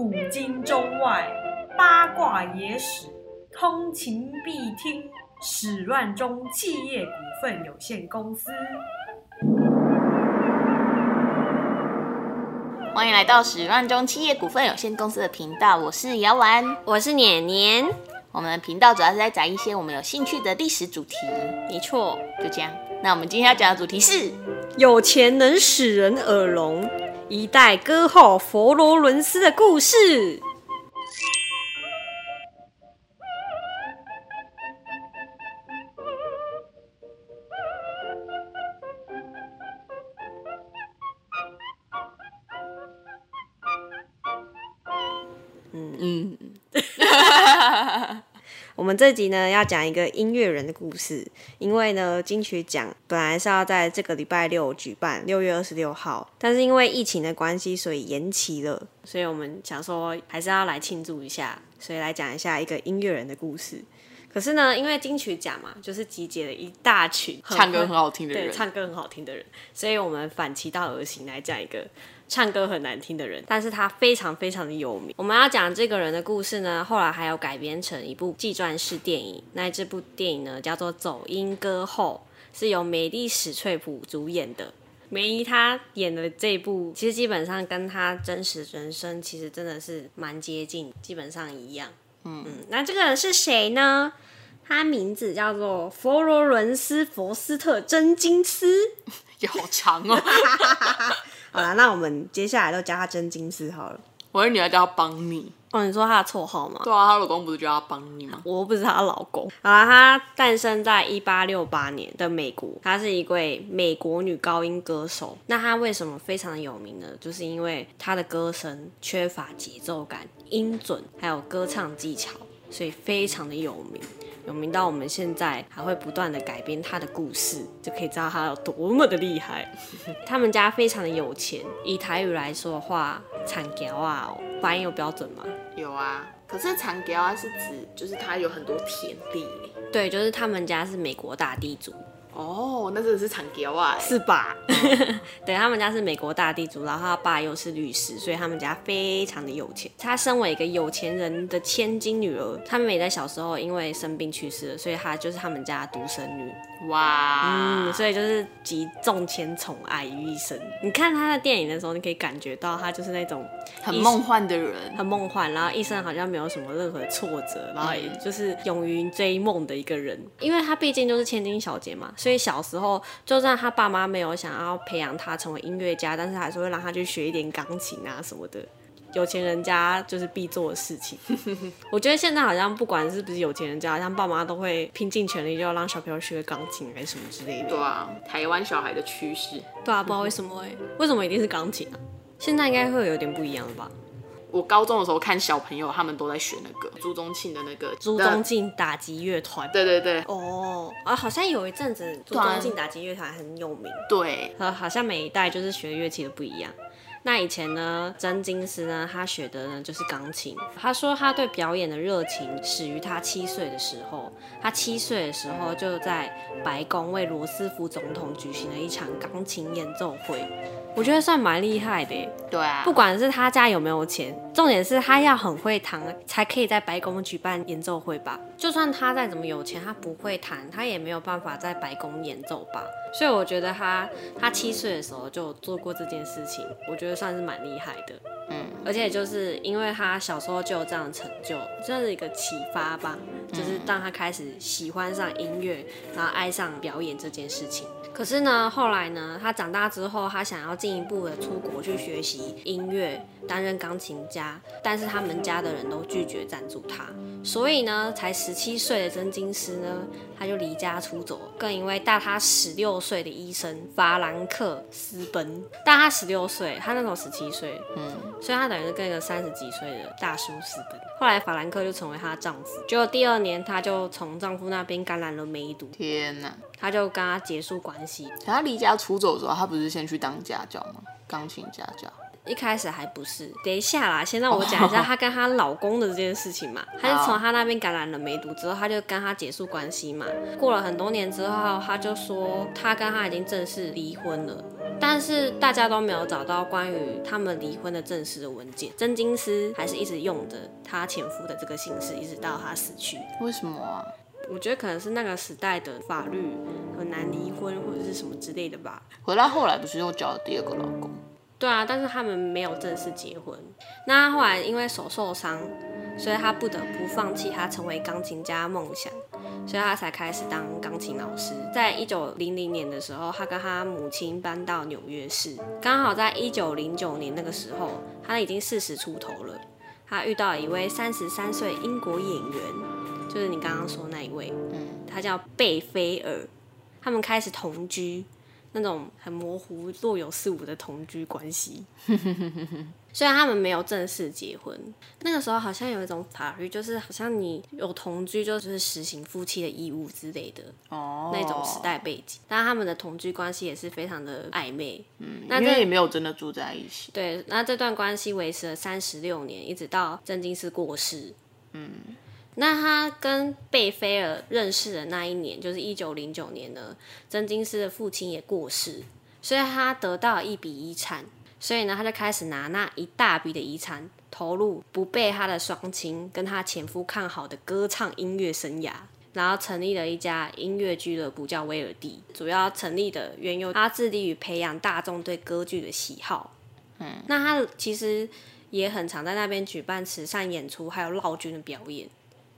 古今中外八卦野史，通勤必听。史乱中企业股份有限公司。欢迎来到史乱中企业股份有限公司的频道，我是姚丸。我是年年，我们的频道主要是在讲一些我们有兴趣的历史主题，没错，就这样。那我们今天要讲的主题是有钱能使人耳聋，一代歌后佛罗伦斯的故事。们这集呢要讲一个音乐人的故事，因为呢金曲奖本来是要在这个礼拜六举办，六月二十六号，但是因为疫情的关系，所以延期了。所以我们想说还是要来庆祝一下，所以来讲一下一个音乐人的故事。可是呢，因为金曲奖嘛，就是集结了一大群唱歌很好听的对人，唱歌很好听的人，所以我们反其道而行来讲一个唱歌很难听的人，但是他非常非常的有名。我们要讲这个人的故事呢，后来还有改编成一部纪传式电影。那这部电影呢叫做《走音歌后》，是由美丽史翠普主演的。梅姨她演的这一部，其实基本上跟她真实人生其实真的是蛮接近，基本上一样。嗯嗯，那这个人是谁呢？他名字叫做佛罗伦斯·佛斯特·真金斯。也 好长哦。好了，那我们接下来都叫他真金丝好了。我的女儿叫她邦尼，哦，你说她的绰号吗？对啊，她老公不是叫她邦尼吗？我又不是她老公。好啦，她诞生在一八六八年的美国，她是一位美国女高音歌手。那她为什么非常的有名呢？就是因为她的歌声缺乏节奏感、音准，还有歌唱技巧，所以非常的有名。有名到我们现在还会不断的改编他的故事，就可以知道他有多么的厉害。他们家非常的有钱，以台语来说的话，产条啊、哦，发音有标准吗？有啊，可是产条啊是指就是他有很多田地耶对，就是他们家是美国大地主，哦，那真的是长条啊，是吧？对他们家是美国大地主，然后他爸又是律师，所以他们家非常的有钱。他身为一个有钱人的千金女儿，他妹妹在小时候因为生病去世了，所以她就是他们家独生女。哇，嗯，所以就是集众千宠爱于一身。你看他的电影的时候，你可以感觉到他就是那种很梦幻的人，很梦幻，然后一生好像没有什么任何挫折，然后也就是勇于追梦的一个人。因为他毕竟就是千金小姐嘛，所以小时候就算他爸妈没有想要培养他成为音乐家，但是还是会让他去学一点钢琴啊什么的。有钱人家就是必做的事情。我觉得现在好像不管是不是有钱人家，好像爸妈都会拼尽全力，就要让小朋友学钢琴还是什么之类的。对啊，台湾小孩的趋势。对啊，不知道为什么哎、为什么一定是钢琴啊？现在应该会有点不一样了吧？我高中的时候看小朋友，他们都在学那个朱宗庆的那个朱宗庆打击乐团。对对对哦，啊，好像有一阵子朱宗庆打击乐团很有名，对，呃，好像每一代就是学乐器的不一样。那以前呢，真金斯呢，他学的呢就是钢琴。他说他对表演的热情始于他七岁的时候。他七岁的时候就在白宫为罗斯福总统举行了一场钢琴演奏会，我觉得算蛮厉害的耶。对啊，不管是他家有没有钱，重点是他要很会弹，才可以在白宫举办演奏会吧。就算他再怎么有钱，他不会弹，他也没有办法在白宫演奏吧。所以我觉得他他七岁的时候就做过这件事情，我觉得算是蛮厉害的。嗯，而且就是因为他小时候就有这样的成就，算是一个启发吧，就是让他开始喜欢上音乐，然后爱上表演这件事情。可是呢，后来呢，他长大之后，他想要进一步的出国去学习音乐，担任钢琴家，但是他们家的人都拒绝赞助他，所以呢，才十七岁的真金师呢，他就离家出走，跟一位大他十六岁的医生法兰克私奔，大他十六岁，他那时候十七岁，嗯，所以他等于是跟一个三十几岁的大叔私奔。后来法兰克就成为她的丈夫，结果第二年她就从丈夫那边感染了梅毒，天哪！她就跟他结束关系。可他离家出走的时候，他不是先去当家教吗？钢琴家教。一开始还不是。等一下啦，先让我讲一下她跟她老公的这件事情嘛。她就从她那边感染了梅毒之后，她就跟他结束关系嘛。过了很多年之后，她就说她跟他已经正式离婚了。但是大家都没有找到关于他们离婚的正式的文件。真金丝还是一直用着她前夫的这个姓氏，一直到她死去。为什么啊？我觉得可能是那个时代的法律很难离婚或者是什么之类的吧。回来后来不是又交了第二个老公？对啊，但是他们没有正式结婚。那他后来因为手受伤，所以他不得不放弃他成为钢琴家梦想，所以他才开始当钢琴老师。在一九零零年的时候，他跟他母亲搬到纽约市，刚好在一九零九年那个时候，他已经四十出头了。他遇到一位三十三岁英国演员。就是你刚刚说那一位，嗯，他叫贝菲尔，他们开始同居，那种很模糊、若有似无的同居关系。虽然他们没有正式结婚，那个时候好像有一种法律，就是好像你有同居就是实行夫妻的义务之类的哦，那种时代背景。但他们的同居关系也是非常的暧昧，嗯，因为也没有真的住在一起。对，那这段关系维持了三十六年，一直到曾金斯过世，嗯。那他跟贝菲尔认识的那一年，就是一九零九年呢，曾金斯的父亲也过世，所以他得到一笔遗产，所以呢，他就开始拿那一大笔的遗产投入不被他的双亲跟他前夫看好的歌唱音乐生涯，然后成立了一家音乐俱乐部，叫威尔第。主要成立的缘由，他致力于培养大众对歌剧的喜好。嗯，那他其实也很常在那边举办慈善演出，还有闹军的表演。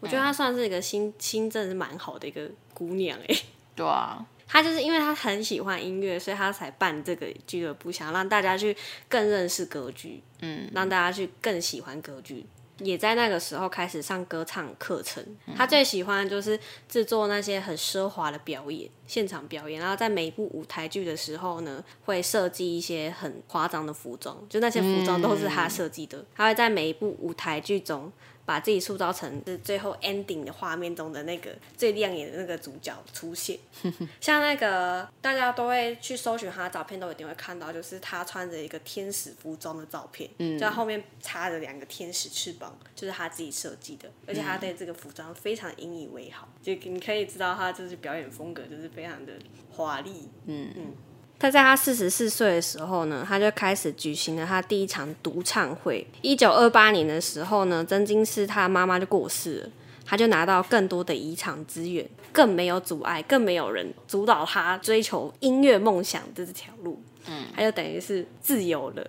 我觉得她算是一个心心真是蛮好的一个姑娘哎。对啊，她就是因为她很喜欢音乐，所以她才办这个俱乐部，想让大家去更认识歌剧，嗯，让大家去更喜欢歌剧。也在那个时候开始上歌唱课程。她最喜欢就是制作那些很奢华的表演，现场表演。然后在每一部舞台剧的时候呢，会设计一些很夸张的服装，就那些服装都是她设计的。她会在每一部舞台剧中。把自己塑造成是最后 ending 的画面中的那个最亮眼的那个主角出现，像那个大家都会去搜寻他的照片，都一定会看到，就是他穿着一个天使服装的照片，嗯，就后面插着两个天使翅膀，就是他自己设计的，而且他对这个服装非常引以为豪，就你可以知道他就是表演风格就是非常的华丽，嗯。嗯。他在他四十四岁的时候呢，他就开始举行了他第一场独唱会。一九二八年的时候呢，曾金斯他妈妈就过世了，他就拿到更多的遗产资源，更没有阻碍，更没有人阻挡他追求音乐梦想的这条路。嗯，他就等于是自由了，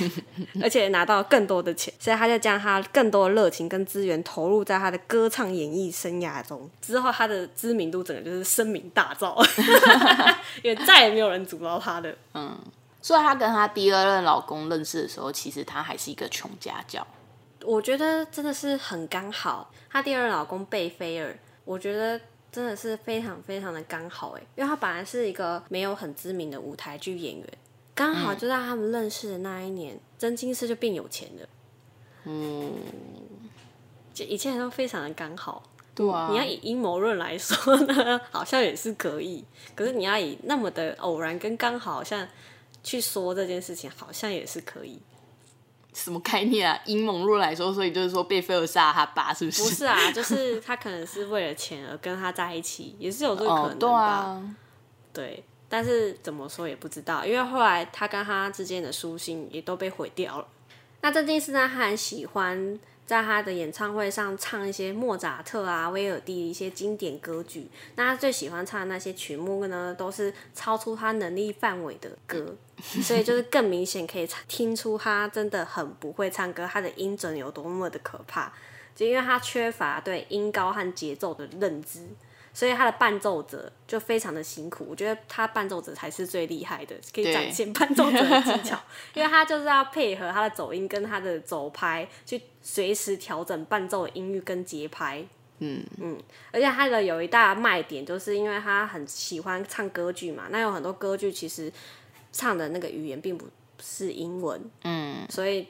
而且拿到更多的钱，所以他就将他更多的热情跟资源投入在他的歌唱演艺生涯中。之后，他的知名度整个就是声名大噪，因为再也没有人阻挠他的。嗯，所以他跟他第二任老公认识的时候，其实他还是一个穷家教。我觉得真的是很刚好，他第二任老公贝菲尔，我觉得。真的是非常非常的刚好哎，因为他本来是一个没有很知名的舞台剧演员，刚好就在他们认识的那一年，曾金是就变有钱了。嗯，就一切都非常的刚好。对啊，你要以阴谋论来说呢，好像也是可以；可是你要以那么的偶然跟刚好，像去说这件事情，好像也是可以。什么概念啊？阴谋论来说，所以就是说贝菲尔杀他爸，是不是？不是啊，就是他可能是为了钱而跟他在一起，也是有这个可能吧。对，但是怎么说也不知道，因为后来他跟他之间的书信也都被毁掉了。那这件事呢，他很喜欢。在他的演唱会上唱一些莫扎特啊、威尔第一些经典歌剧，那他最喜欢唱的那些曲目呢，都是超出他能力范围的歌，所以就是更明显可以听出他真的很不会唱歌，他的音准有多么的可怕，就因为他缺乏对音高和节奏的认知。所以他的伴奏者就非常的辛苦，我觉得他伴奏者才是最厉害的，可以展现伴奏者的技巧，因为他就是要配合他的走音跟他的走拍，去随时调整伴奏的音域跟节拍。嗯嗯，而且他的有一大卖点，就是因为他很喜欢唱歌剧嘛，那有很多歌剧其实唱的那个语言并不是英文，嗯，所以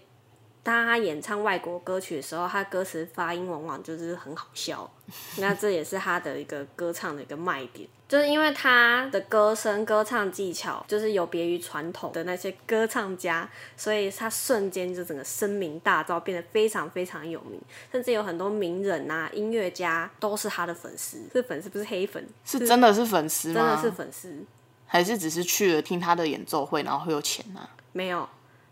当他演唱外国歌曲的时候，他歌词发音往往就是很好笑，那这也是他的一个歌唱的一个卖点。就是因为他的歌声、歌唱技巧就是有别于传统的那些歌唱家，所以他瞬间就整个声名大噪，变得非常非常有名，甚至有很多名人啊、音乐家都是他的粉丝。是粉丝不是黑粉，是真的是粉丝吗？真的是粉丝，还是只是去了听他的演奏会，然后会有钱呢、没有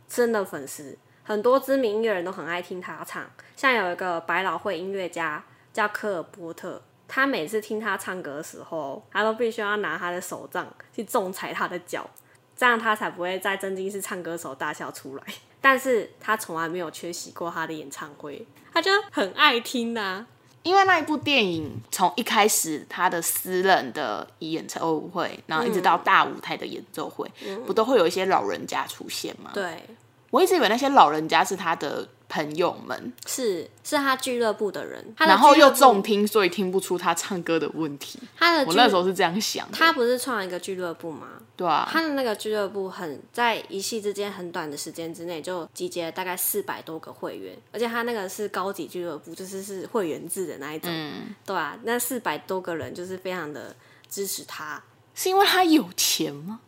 真的粉丝。很多知名音乐人都很爱听他唱，像有一个百老汇音乐家叫科尔波特，他每次听他唱歌的时候，他都必须要拿他的手杖去重踩他的脚，这样他才不会在真金是唱歌手大笑出来。但是他从来没有缺席过他的演唱会，他就很爱听啊、因为那一部电影从一开始他的私人的演唱会，然后一直到大舞台的演奏会，不都会有一些老人家出现吗？对，我一直以为那些老人家是他的朋友们，是是他俱乐部的人，他的然后又重听，所以听不出他唱歌的问题。他的我那时候是这样想的，他不是创一个俱乐部吗？对啊，他的那个俱乐部很在一夕之间很短的时间之内就集结了大概四百多个会员，而且他那个是高级俱乐部，就是是会员制的那一种，对啊，那四百多个人就是非常的支持他，是因为他有钱吗？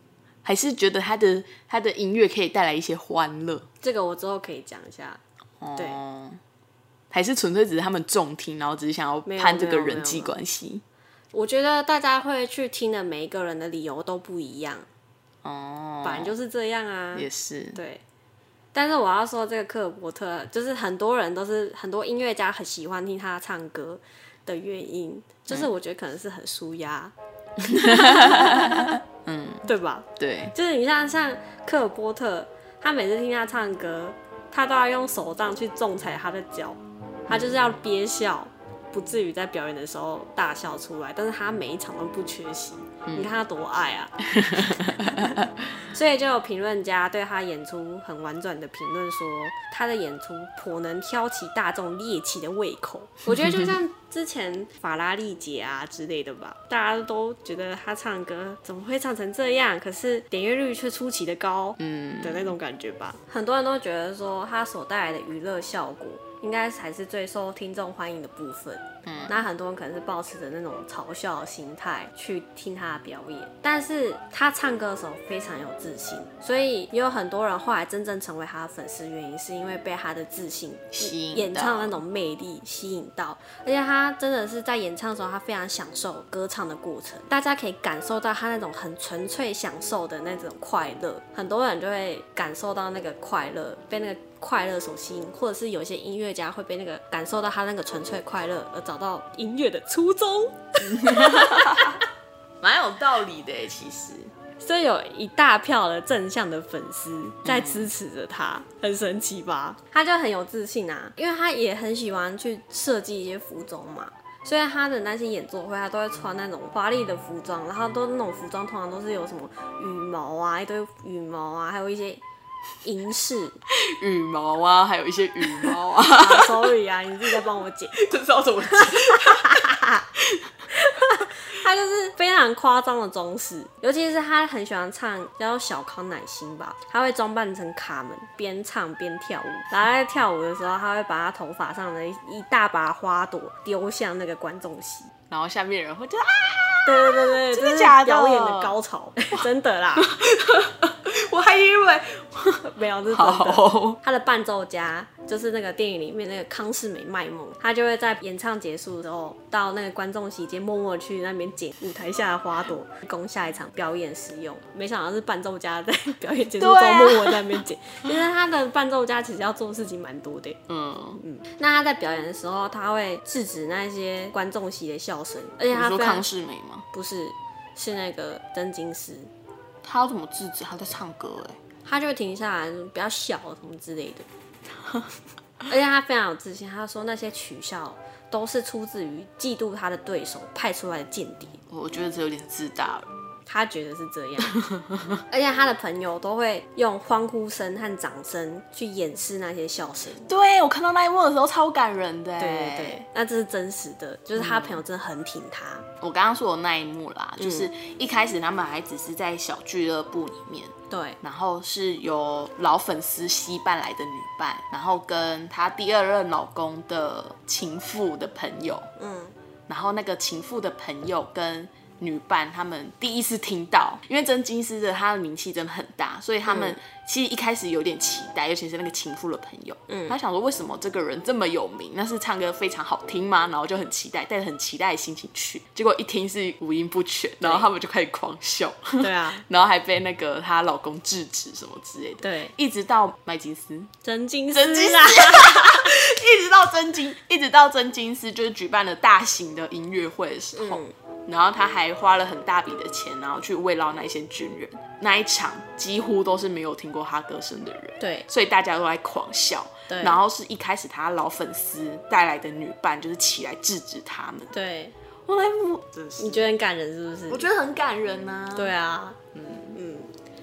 还是觉得他的他的音乐可以带来一些欢乐？这个我之后可以讲一下。对哦，还是纯粹只是他们重听，然后只是想要攀这个人际关系？我觉得大家会去听的每一个人的理由都不一样，哦，反正就是这样啊。也是，对，但是我要说这个克尔伯特，就是很多人都是很多音乐家很喜欢听他唱歌的原因，就是我觉得可能是很舒压，嗯，对吧？对，就是你像像科尔波特，他每次听他唱歌，他都要用手杖去重踩他的脚，他就是要憋笑，不至于在表演的时候大笑出来。但是他每一场都不缺席，你看他多爱啊！所以就有评论家对他演出很婉转的评论说，他的演出颇能挑起大众猎奇的胃口。我觉得就像之前法拉利姐啊之类的吧，大家都觉得他唱歌怎么会唱成这样，可是点阅率却出奇的高，嗯的那种感觉吧。很多人都觉得说他所带来的娱乐效果。应该才是最受听众欢迎的部分。嗯，那很多人可能是抱持着那种嘲笑的心态去听他的表演，但是他唱歌的时候非常有自信，所以也有很多人后来真正成为他的粉丝，原因是因为被他的自信吸引演唱到那种魅力吸引到，而且他真的是在演唱的时候，他非常享受歌唱的过程，大家可以感受到他那种很纯粹享受的那种快乐，很多人就会感受到那个快乐，被那个快乐所吸引，或者是有一些音乐家会被那个感受到他那个纯粹快乐而找到音乐的初衷，蛮有道理的耶，其实。所以有一大票的正向的粉丝在支持着他，很神奇吧？他就很有自信啊，因为他也很喜欢去设计一些服装嘛。所以他的那些演奏会，他都会穿那种华丽的服装，然后都那种服装通常都是有什么羽毛啊，一堆羽毛啊，还有一些银饰。羽毛啊，还有一些羽毛啊，啊，sorry 啊，你自己在帮我剪。这知道怎么剪？他就是非常夸张的中式，尤其是他很喜欢唱叫做小康乃馨吧，他会装扮成卡门，边唱边跳舞。然后在跳舞的时候，他会把他头发上的一一大把花朵丢向那个观众席。然后下面人会就啊，对对对真的假的表演的高潮，真的啦，我还以为 没有，这是真的。好，他的伴奏家就是那个电影里面那个康世美卖萌，他就会在演唱结束之后，到那个观众席间默默去那边捡舞台下的花朵，供下一场表演使用。没想到是伴奏家在表演结束之后默默在那边捡，其实他的伴奏家其实要做的事情蛮多的。嗯嗯，那他在表演的时候，他会制止那些观众席的笑声，而且他说康世美吗？不是是那个真金师，他要怎么制止？他在唱歌哎，他就会停下来，比较小什么之类的。而且他非常有自信，他说那些取笑都是出自于嫉妒他的对手派出来的间谍。我觉得这有点自大了。他觉得是这样，而且他的朋友都会用欢呼声和掌声去掩饰那些笑声。对我看到那一幕的时候超感人的。对对对，那这是真实的，就是他朋友真的很挺他。我刚刚说的那一幕啦，就是一开始他们还只是在小俱乐部里面，对，然后是由老粉丝西伴来的女伴，然后跟她第二任老公的情妇的朋友，嗯，然后那个情妇的朋友跟女伴他们第一次听到，因为真金丝的他的名气真的很大，所以他们其实一开始有点期待，尤其是那个情妇的朋友，嗯，他想说为什么这个人这么有名，那是唱歌非常好听吗？然后就很期待，带着很期待的心情去，结果一听是五音不全，然后他们就开始狂笑，对啊，然后还被那个她老公制止什么之类的，对，一直到麦金斯，真金真金啊，一直到真金，一直到真金斯就是举办了大型的音乐会的时候，然后他还花了很大笔的钱，然后去慰劳那些军人。那一场几乎都是没有听过他歌声的人，对所以大家都在狂笑。对然后是一开始他老粉丝带来的女伴，就是起来制止他们。对，你觉得很感人是不是？我觉得很感人呐、对啊，嗯嗯，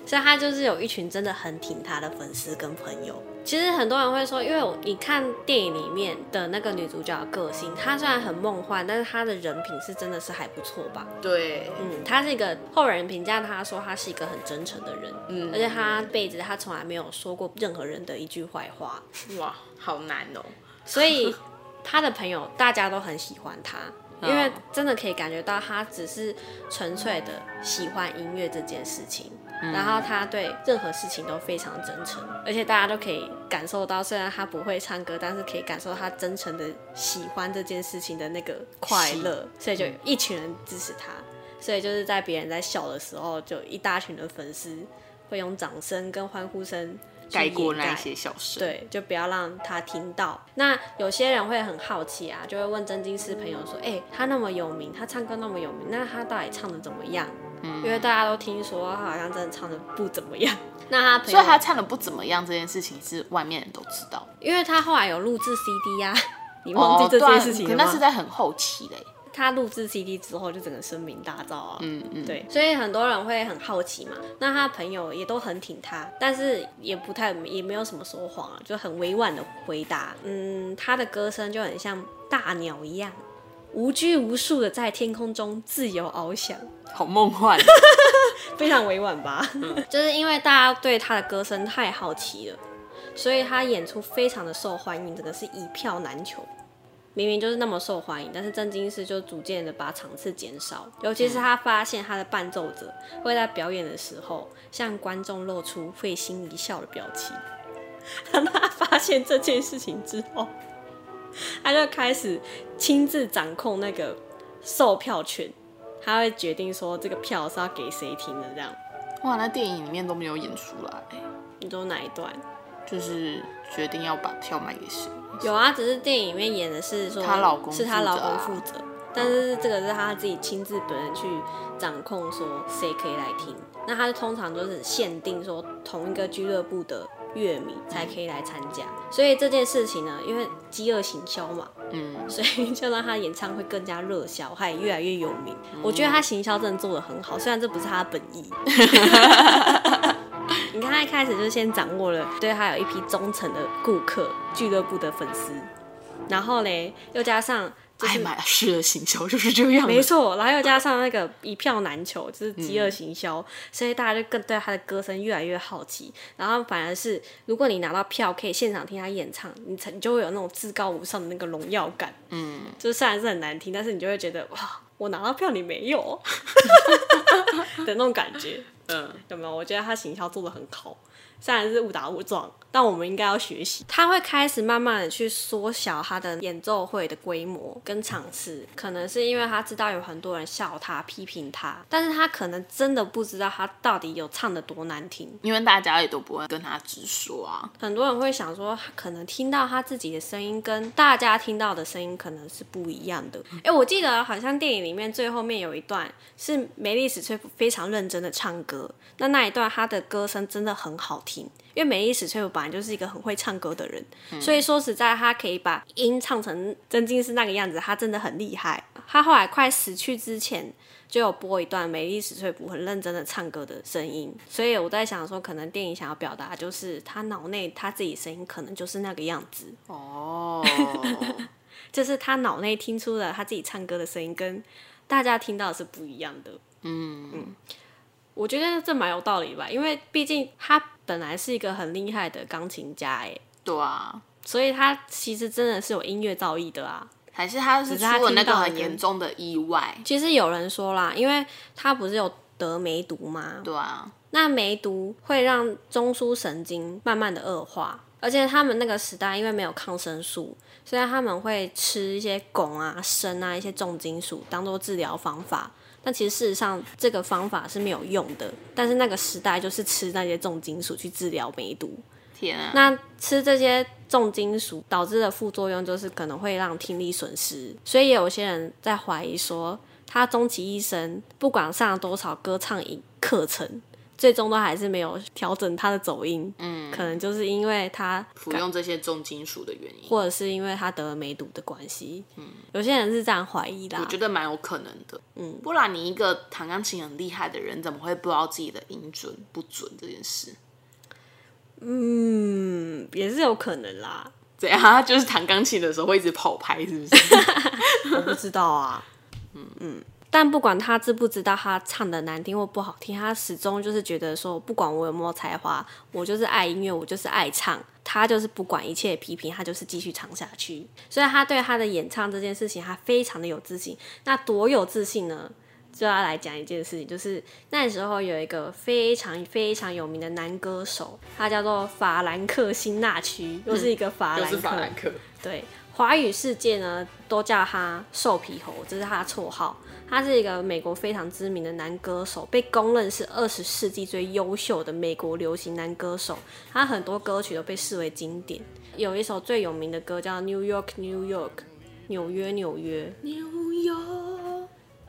所以他就是有一群真的很挺他的粉丝跟朋友。其实很多人会说，因为你看电影里面的那个女主角的个性，她虽然很梦幻，但是她的人品是真的是还不错吧？对，嗯，她是一个后人评价她说她是一个很真诚的人，嗯而且她辈子她从来没有说过任何人的一句坏话，哇，好难哦。所以她的朋友大家都很喜欢她。因为真的可以感觉到她只是纯粹的喜欢音乐这件事情，然后他对任何事情都非常真诚，而且大家都可以感受到，虽然他不会唱歌，但是可以感受到她真诚的喜欢这件事情的那个快乐，所以就一群人支持他，所以就是在别人在笑的时候，就一大群的粉丝会用掌声跟欢呼声盖过那些笑声，，对，就不要让他听到。那有些人会很好奇啊，就会问真金师朋友说：“哎、他那么有名，他唱歌那么有名，那他到底唱的怎么样？”嗯因为大家都听说他好像真的唱的不怎么样。那他朋友，所以他唱的不怎么样这件事情是外面人都知道。因为他后来有录制 CD 呀、你忘记这件事情？可那是在很后期嘞。他录制 CD 之后就整个声名大噪啊。嗯嗯，对，所以很多人会很好奇嘛。那他朋友也都很挺他，但是也不太也没有什么说谎啊，就很委婉的回答。嗯，他的歌声就很像大鸟一样，无拘无束的在天空中自由翱翔，好梦幻。非常委婉吧？就是因为大家对他的歌声太好奇了，所以他演出非常的受欢迎，真的是一票难求。明明就是那么受欢迎，但是真金师就逐渐的把场次减少，尤其是他发现他的伴奏者会在表演的时候向观众露出会心一笑的表情。当他发现这件事情之后，他就开始亲自掌控那个售票权，他会决定说这个票是要给谁听的，这样。哇，那电影里面都没有演出来，你都哪一段？就是决定要把票卖给谁。有啊，只是电影里面演的是说她老公是她老公负负责，但是这个是她自己亲自本人去掌控，说谁可以来听。那她通常都是限定说同一个俱乐部的乐迷才可以来参加，所以这件事情呢，因为饥饿行销嘛，嗯，所以就让他演唱会更加热销，他也越来越有名。我觉得他行销真的做的很好，虽然这不是他的本意。你看他一开始就先掌握了对他有一批忠诚的顾客、俱乐部的粉丝，然后嘞又加上就是爱马仕的行销就是这样子。没错，然后又加上那个一票难求，就是饥饿行销，所以大家就更对他的歌声越来越好奇。然后反而是，如果你拿到票可以现场听他演唱，你才你就会有那种至高无上的那个荣耀感。嗯，就是虽然是很难听，但是你就会觉得哇，我拿到票你没有 的那种感觉。嗯，有没有？我觉得他行销做的很好，虽然是误打误撞，但我们应该要学习。他会开始慢慢的去缩小他的演奏会的规模跟场次，可能是因为他知道有很多人笑他、批评他，但是他可能真的不知道他到底有唱的多难听。因为大家也都不会跟他直说啊。很多人会想说，可能听到他自己的声音跟大家听到的声音可能是不一样的。哎、我记得好像电影里面最后面有一段是梅丽史翠普非常认真的唱歌，那那一段他的歌声真的很好听。因为美丽史翠普本来就是一个很会唱歌的人，所以说实在，他可以把音唱成真金是那个样子，他真的很厉害。他后来快死去之前，就有播一段美丽史翠普很认真的唱歌的声音，所以我在想说，可能电影想要表达就是他脑内他自己声音可能就是那个样子，哦，就是他脑内听出了他自己唱歌的声音跟大家听到的是不一样的。嗯，我觉得这蛮有道理吧，因为毕竟他本来是一个很厉害的钢琴家，哎，对啊，所以他其实真的是有音乐造诣的啊。还是他是他出了那个很严重的意外，其实有人说啦，因为他不是有得梅毒吗？对啊，那梅毒会让中枢神经慢慢的恶化，而且他们那个时代因为没有抗生素，所以他们会吃一些汞啊、砷啊一些重金属当做治疗方法。但其实事实上这个方法是没有用的，但是那个时代就是吃那些重金属去治疗梅毒。天啊，那吃这些重金属导致的副作用就是可能会让听力损失，所以也有些人在怀疑说，他终其一生不管上了多少歌唱营课程，最终都还是没有调整他的走音。嗯，可能就是因为他服用这些重金属的原因，或者是因为他得了梅毒的关系。嗯，有些人是这样怀疑的我。觉得蛮有可能的。嗯，不然你一个弹钢琴很厉害的人，怎么会不知道自己的音准不准这件事？嗯，也是有可能啦，怎样？就是弹钢琴的时候会一直跑拍，是不是？我不知道啊。嗯嗯，但不管他知不知道他唱的难听或不好听，他始终就是觉得说，不管我有没有才华，我就是爱音乐，我就是爱唱。他就是不管一切批评，他就是继续唱下去。所以他对他的演唱这件事情，他非常的有自信。那多有自信呢？就要来讲一件事情，就是那时候有一个非常非常有名的男歌手，他叫做法兰克辛纳区，又是一个法兰克。克。对，华语世界呢都叫他瘦皮猴，这是他的绰号。他是一个美国非常知名的男歌手，被公认是二十世纪最优秀的美国流行男歌手。他很多歌曲都被视为经典，有一首最有名的歌叫《New York New York》，纽约纽约，纽约，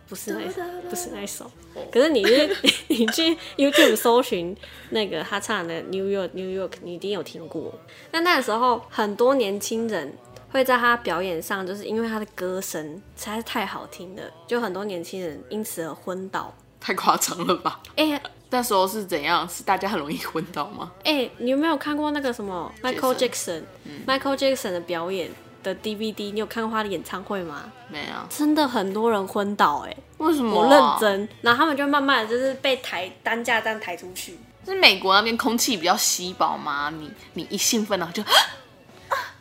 不是那不是那首。可是你去 你去 YouTube 搜寻那个他唱的《New York New York》，你一定有听过。那那个时候很多年轻人会在他表演上，就是因为他的歌声实在是太好听了，就很多年轻人因此而昏倒。太夸张了吧？哎、那时候是怎样？是大家很容易昏倒吗？哎、你有没有看过那个什么 Michael Jackson？Michael Jackson 的表演的 DVD，你有看过他的演唱会吗？没有，真的很多人昏倒哎、为什么？我认。真，然后他们就慢慢的就是被抬担架这样抬出去。是美国那边空气比较稀薄吗？你你一兴奋然后就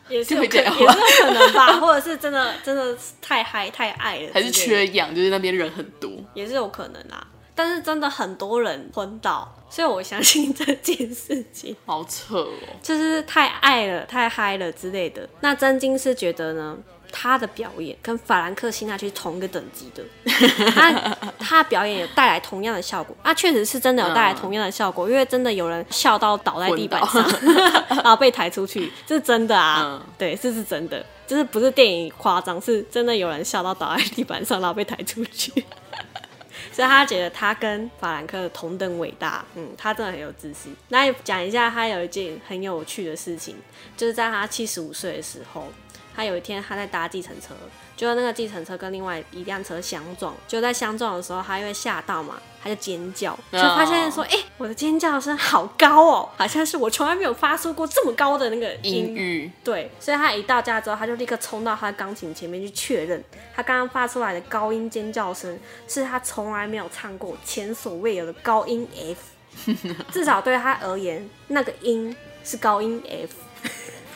也是有可就会这样也是有可能吧，或者是真的真的太嗨太爱了还是缺氧，就是那边人很多。也是有可能啦。但是真的很多人昏倒，所以我相信这件事情好扯哦！就是太爱了、太嗨了之类的。那真金是觉得呢，他的表演跟法兰克辛纳区是同一个等级的，他他的表演有带来同样的效果，啊，确实是真的有带来同样的效果，因为真的有人笑到倒在地板上，然后被抬出去，这是真的啊，嗯。对，这是真的，就是不是电影夸张，是真的有人笑到倒在地板上，然后被抬出去。所以他觉得他跟法兰克同等伟大，嗯，他真的很有自信。那也讲一下，他有一件很有趣的事情，就是在他七十五岁的时候，他有一天他在搭计程车，就那个计程车跟另外一辆车相撞，就在相撞的时候，他因为吓到嘛，他就尖叫，就发现说，哎、我的尖叫声好高哦，好像是我从来没有发出过这么高的那个音。音域对，所以他一到家之后，他就立刻冲到他的钢琴前面去确认，他刚刚发出来的高音尖叫声是他从来没有唱过、前所未有的高音 F，至少对他而言，那个音是高音 F。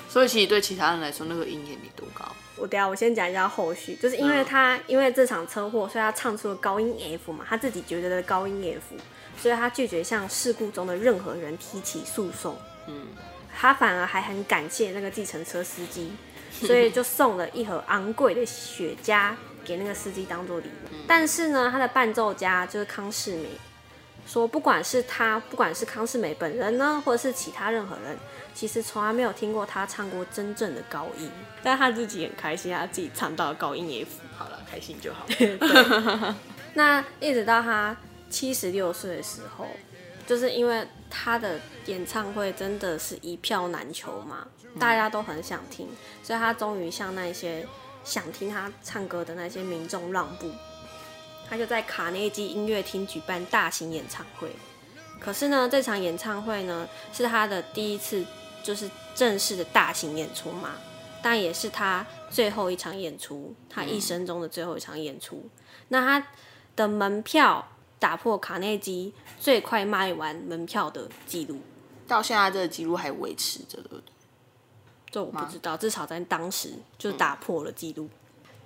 所以其实对其他人来说，那个音也没多高。我等下我先讲一下后续，就是因为他、因为这场车祸，所以他唱出了高音 F 嘛，他自己觉得的高音 F，所以他拒绝向事故中的任何人提起诉讼。嗯，他反而还很感谢那个计程车司机，所以就送了一盒昂贵的雪茄给那个司机当做礼物。但是呢，他的伴奏家就是康世美，说不管是他，不管是康世美本人呢，或者是其他任何人，其实从来没有听过他唱过真正的高音，但他自己很开心，他自己唱到了高音 F。好了，开心就好。那一直到他七十六岁的时候，就是因为他的演唱会真的是一票难求嘛，大家都很想听，所以他终于向那些想听他唱歌的那些民众让步，他就在卡内基音乐厅举办大型演唱会。可是呢，这场演唱会呢是他的第一次，就是正式的大型演出嘛，但也是他最后一场演出，他一生中的最后一场演出。那他的门票打破卡内基最快卖完门票的记录，到现在这个记录还维持着，对不对？这我不知道，至少在当时就打破了记录。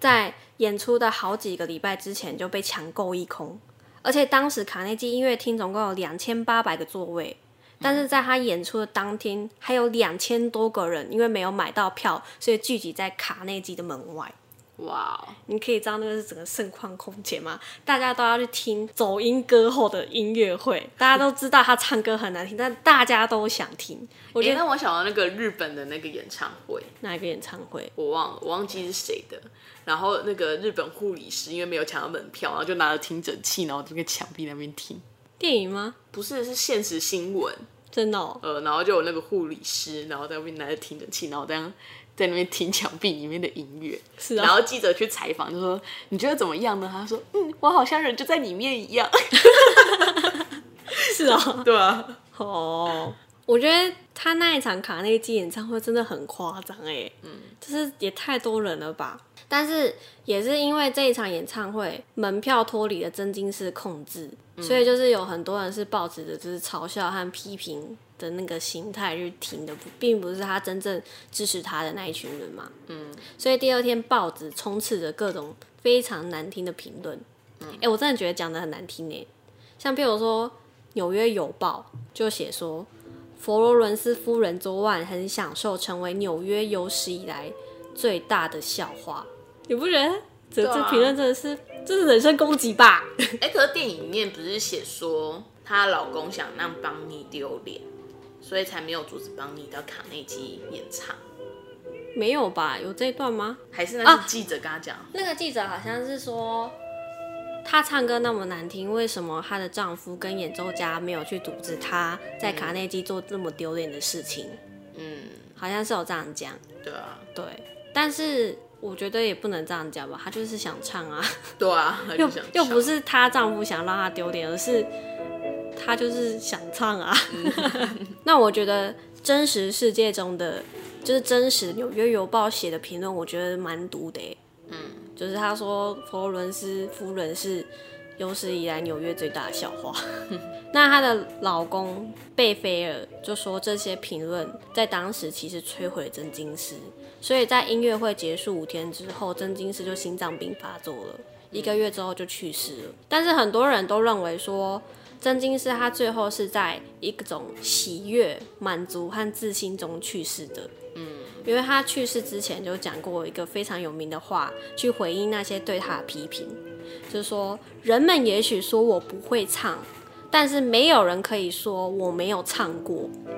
在演出的好几个礼拜之前就被抢购一空，而且当时卡内基音乐厅总共有两千八百个座位，但是在他演出的当天，还有两千多个人因为没有买到票，所以聚集在卡内基的门外。哇，你可以知道那个是整个盛况空前吗？大家都要去听走音歌后的音乐会，大家都知道他唱歌很难听，但大家都想听。我觉得让我想到那个日本的那个演唱会，哪一个演唱会？我忘了，我忘记是谁的。然后那个日本护理师因为没有抢到门票，然后就拿着听诊器，然后这个墙壁那边听。电影吗？不是，是现实新闻。真的？呃，然后就有那个护理师，然后在那边拿着听诊器，然后这样。在那边听墙壁里面的音乐，是啊。然后记者去采访，就说：“你觉得怎么样呢？”他说：“嗯，我好像人就在里面一样。”是啊，对啊。哦，我觉得他那一场卡内基演唱会真的很夸张哎，嗯，就是也太多人了吧。但是也是因为这一场演唱会门票脱离了真金式控制，所以就是有很多人是抱着就是嘲笑和批评。的那个心态去听的，并不是他真正支持他的那一群人嘛。嗯，所以第二天报纸充斥着各种非常难听的评论。嗯，哎，我真的觉得讲的很难听呢。像譬如说《纽约邮报》就写说，佛罗伦斯夫人昨晚很享受成为纽约有史以来最大的笑话。你不觉得这这评论真的是这是人身攻击吧？哎，可是电影里面不是写说她老公想让邦尼丢脸？所以才没有阻止邦尼到卡内基演唱，没有吧？有这一段吗？还是那个记者跟他讲？那个记者好像是说，她唱歌那么难听，为什么她的丈夫跟演奏家没有去阻止她在卡内基做这么丢脸的事情？嗯，好像是有这样讲。对啊，对，但是我觉得也不能这样讲吧，她就是想唱啊。对啊，又又不是她丈夫想让她丢脸，而是。他就是想唱啊，那我觉得真实世界中的就是真实纽约邮报写的评论，我觉得蛮毒的。嗯，就是他说佛罗伦斯夫人是有史以来纽约最大的笑话。那她的老公贝菲尔就说这些评论在当时其实摧毁真金斯，所以在音乐会结束五天之后，真金斯就心脏病发作了，一个月之后就去世了。但是很多人都认为说。真金是他最后是在一种喜悦、满足和自信中去世的。嗯，因为他去世之前就讲过一个非常有名的话，去回应那些对他的批评，就是说，人们也许说我不会唱，但是没有人可以说我没有唱过。嗯，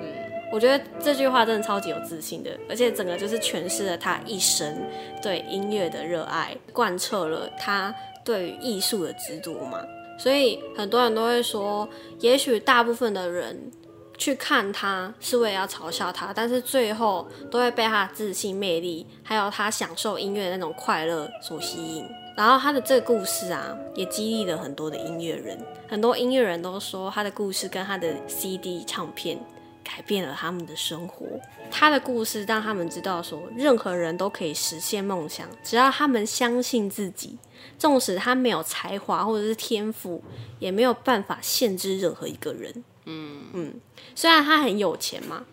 我觉得这句话真的超级有自信的，而且整个就是诠释了他一生对音乐的热爱，贯彻了他对于艺术的执着嘛。所以很多人都会说，也许大部分的人去看他是为了要嘲笑他，但是最后都会被他的自信魅力，还有他享受音乐的那种快乐所吸引。然后他的这个故事啊，也激励了很多的音乐人。很多音乐人都说，他的故事跟他的 CD 唱片改变了他们的生活。他的故事让他们知道，说任何人都可以实现梦想，只要他们相信自己。纵使他没有才华或者是天赋，也没有办法限制任何一个人。嗯嗯，虽然他很有钱嘛，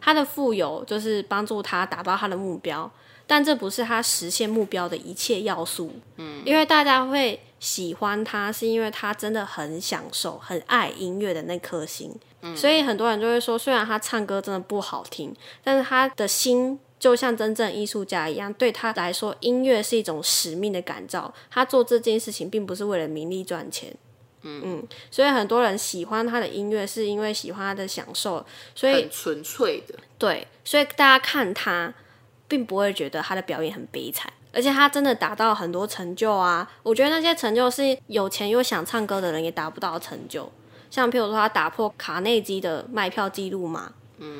他的富有就是帮助他达到他的目标，但这不是他实现目标的一切要素。嗯，因为大家会喜欢他，是因为他真的很享受、很爱音乐的那颗心。嗯，所以很多人就会说，虽然他唱歌真的不好听，但是他的心。就像真正艺术家一样，对他来说，音乐是一种使命的感召。他做这件事情，并不是为了名利赚钱。嗯嗯，所以很多人喜欢他的音乐，是因为喜欢他的享受。所以纯粹的，对，所以大家看他，并不会觉得他的表演很悲惨，而且他真的达到很多成就啊！我觉得那些成就是有钱又想唱歌的人也达不到成就。像譬如说，他打破卡内基的卖票记录嘛。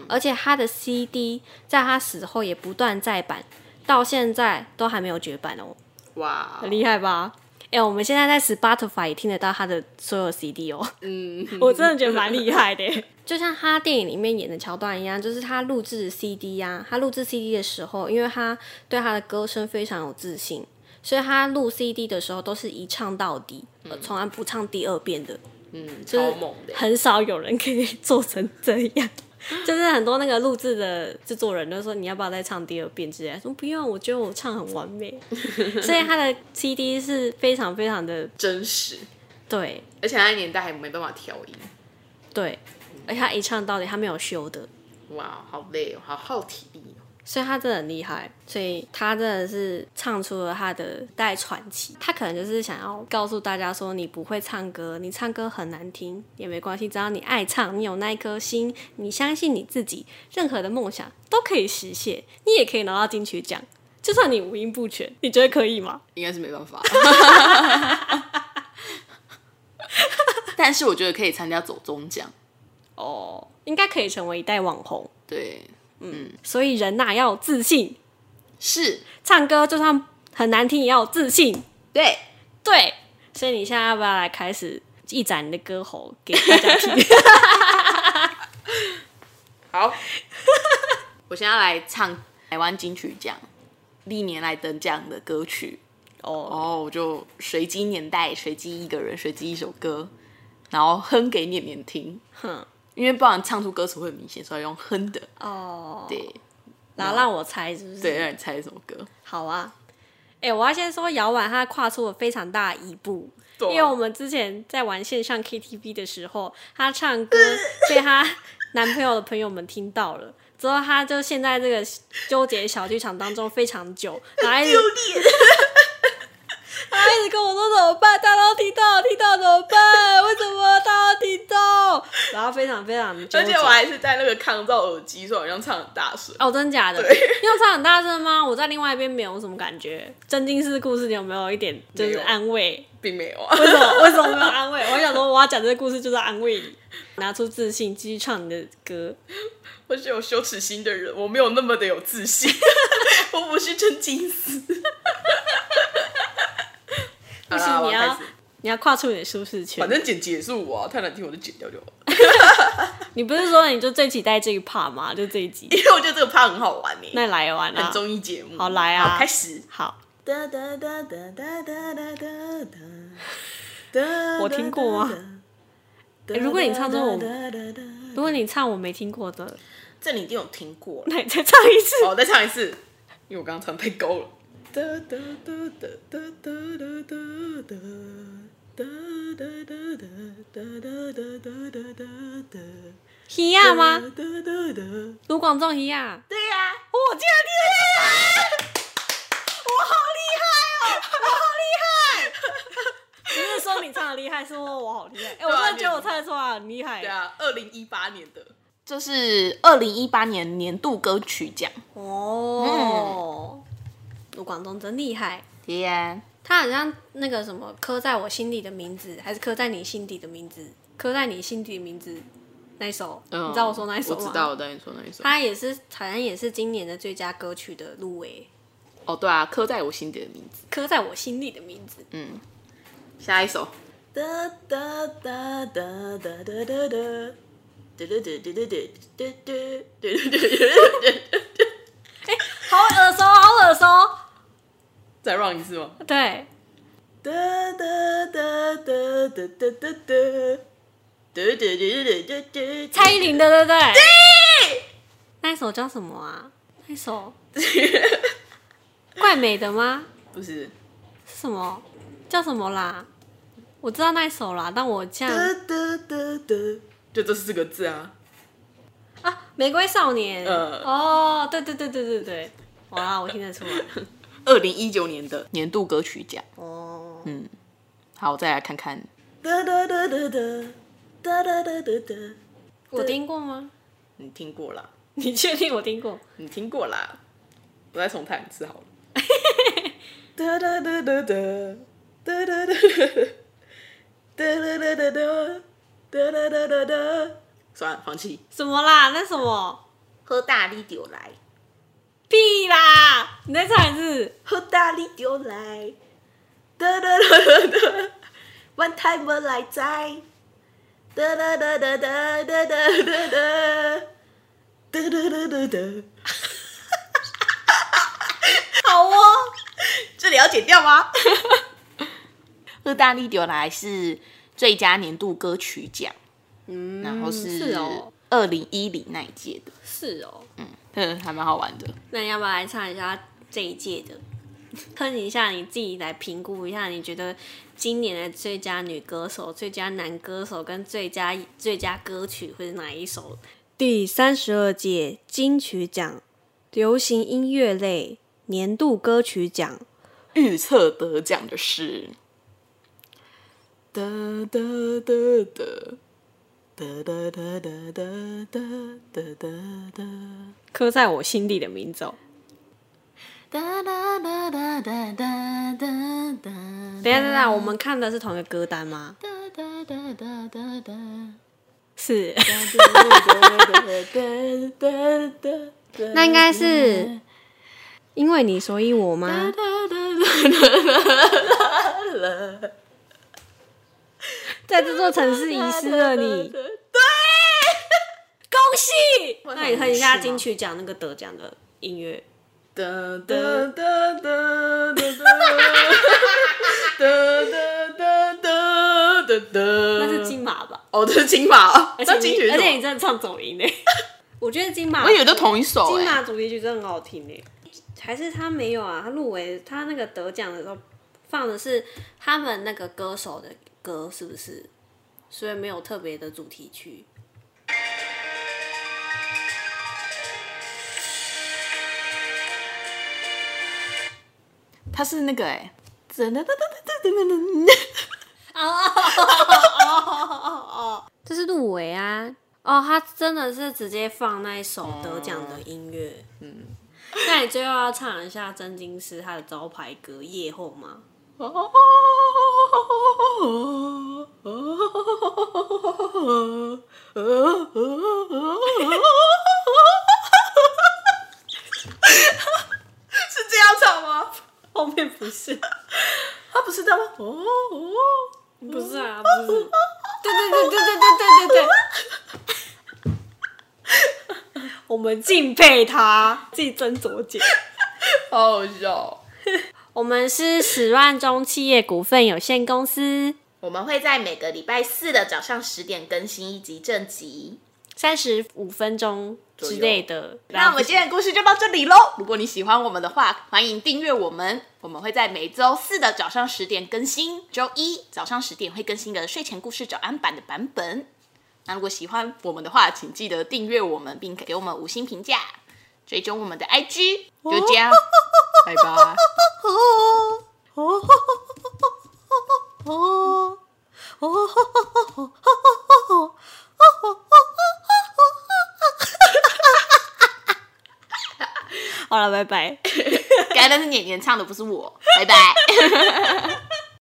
而且他的 CD 在他死后也不断再版，到现在都还没有绝版哦，哇，很厉害吧？哎、我们现在在 Spotify 也听得到他的所有 CD 哦，嗯，我真的觉得蛮厉害的。就像他电影里面演的桥段一样，就是他录制 CD 呀、他录制 CD 的时候，因为他对他的歌声非常有自信，所以他录 CD 的时候都是一唱到底，呃从来不唱第二遍的。嗯，就是超猛的，很少有人可以做成这样。就是很多那个录制的制作人都说你要不要再唱第二遍之类的，说不用，我觉得我唱很完美。所以他的 CD 是非常非常的真实，对。而且他年代还没办法调音，对，而且他一唱到底，他没有修的，哇，好累哦，好耗体力。哦。所以他真的很厉害。所以他真的是唱出了他的代传奇。他可能就是想要告诉大家说，你不会唱歌，你唱歌很难听也没关系，只要你爱唱，你有那一颗心，你相信你自己，任何的梦想都可以实现，你也可以拿到金曲奖。就算你五音不全，你觉得可以吗？应该是没办法，但是我觉得可以参加走中奖，哦，应该可以成为一代网红。对，所以人呐、要有自信，是，唱歌就算很难听也要自信。对，对，所以你现在要不要来开始一展你的歌喉给大家听？好，我现在来唱台湾金曲奖历年来得奖的歌曲。哦，哦，我就随机年代，随机一个人，随机一首歌，然后哼给念念听。哼，因为不然唱出歌词会很明显，所以用哼的。哦，对，然后让我猜是不是？对，让你猜什么歌？好啊。哎、我要先说姚婉，她跨出了非常大的一步，因为我们之前在玩线上 KTV 的时候，她唱歌被她男朋友的朋友们听到了，之后她就陷在这个纠结小剧场当中非常久，然后一直他一直跟我说怎么办？大家都听到，听到怎么办？为什么大家都听到？然后非常非常。而且我还是戴那个抗噪耳机，所以好像唱很大声。哦，真的假的？对你有唱很大声吗？我在另外一边没有什么感觉。真金氏故事，你有没有一点就是安慰？并没有啊，为什么？为什么没有安慰？我想说，我要讲这个故事就是安慰你，拿出自信，继续唱你的歌。我是有羞耻心的人，我没有那么的有自信，我不是真金丝。不行，你要你要跨出你的舒适圈反。正剪结束我、啊，太难听我就剪掉就好了。你不是说你就最期待这一 part 吗？就这一集。因为我觉得这个 part 很好玩呢、那来玩啊很！综艺节目。好来啊好开始。好，哒哒哒哒哒哒哒哒哒。我听过吗欸如果你唱这种如果你唱我没听过的，这你一定有听过。那你再唱一次。好，我再唱一次，因为我刚刚唱太高了。哒哒哒哒哒哒哒哒哒。哒哒哒哒哒哒哒哒哒哒哒。希亚吗？哒哒哒。卢广仲希亚。对呀、我竟然听得出来！我好厉害哦！我好厉害！不是说你唱的厉害，是说我好厉害。哎、我真的觉得我唱得出来很厉害。对啊，二零一八年的，这是二零一八年年度歌曲奖。哦，卢广仲真厉害。对呀，他好像那个什么刻在我心底的名字，还是刻在你心底的名字？刻在你心底的名字那一首，你知道我说那一首吗？我知道，我跟你说那一首。他也是，好像也是今年的最佳歌曲的入围，哦，对啊，刻在我心底的名字。刻在我心里的名字。嗯，下一首。哒哒哒哒哒哒哒哒。嘟嘟嘟嘟嘟嘟嘟嘟嘟嘟嘟。好耳熟，好耳熟。再 run 一次吗？对，哒哒哒哒哒哒哒哒。嘟嘟嘟嘟嘟嘟。蔡依林的，对不对？对。那一首叫什么啊？那一首 怪美的吗？不是。是什么？叫什么啦？我知道那一首啦，但我这样哒哒哒哒。就这四个字啊。啊，玫瑰少年。呃哦，对对对对对对，哇，我听得出来。二零一九年的年度歌曲奖。哦，嗯好，我再来看看。哒哒哒哒哒哒哒哒哒哒。我听过吗？你听过啦？你确定我听过？你听过啦？我再重弹一次好了。哒哒哒哒哒哒哒哒哒哒哒哒哒哒哒哒哒哒。算了，放弃。什么啦？那什么？喝大力酒来。屁啦！你再唱一次。好大力丢来，哒哒哒哒哒，玩太没来在，哒哒哒哒哒哒哒哒哒，哒哒哒哒哒。好哦，这里要剪掉吗？意大利丢来是最佳年度歌曲奖，嗯，然后是是哦，二零一零那一届的，是哦。嗯，还蛮好玩的。那你要不要来唱一下这一届的？哼一下，你自己来评估一下，你觉得今年的最佳女歌手、最佳男歌手跟最佳最佳歌曲会是哪一首？第三十二届金曲奖流行音乐类年度歌曲奖，预测得奖的是，哒哒哒哒。哒哒哒哒哒哒哒哒哒，刻在我心底的名字、哒哒哒哒哒哒哒哒。等一下，等一下，我们看的是同一个歌单吗？哒哒哒哒哒哒。是，那那应该是因为你所以我吗？哒哒哒哒哒哒哒在这座城市遗失了你，对，恭喜！那你看一下金曲奖那个得奖的音乐。哒哒哒哒哒哒哒哒哒哒哒，那是金马吧？哦，这是金马，而且那金曲你而且？你真的唱走音呢。我觉得金马，我以为都同一首金哎。马主题曲真的很好听呢。还是他没有啊？他入围，他那个得奖的时候放的是他们那个歌手的歌，是不是？所以没有特别的主题曲。他是那个哎，噔噔噔噔噔噔噔噔。这是入围啊！哦，他真的是直接放那一首得奖的音乐。嗯，那你最后要唱一下真金师他的招牌歌《夜后》吗？是这样唱吗？后面不是，他不是这样吗？哦，不是啊，不是。对对对对对对对对对。我们敬佩他，自己斟酌解。好好笑。我们是十万中企业股份有限公司，我们会在每个礼拜四的早上十点更新一集正集。三十五分钟之类的。那我们今天的故事就到这里喽。如果你喜欢我们的话，欢迎订阅我们。我们会在每周四的早上十点更新，周一早上十点会更新一个睡前故事早安版的版本。那如果喜欢我们的话，请记得订阅我们，并给我们五星评价，追踪我们的 IG。就这样，拜拜。好了，拜拜。刚才那是演员唱的，不是我。拜拜。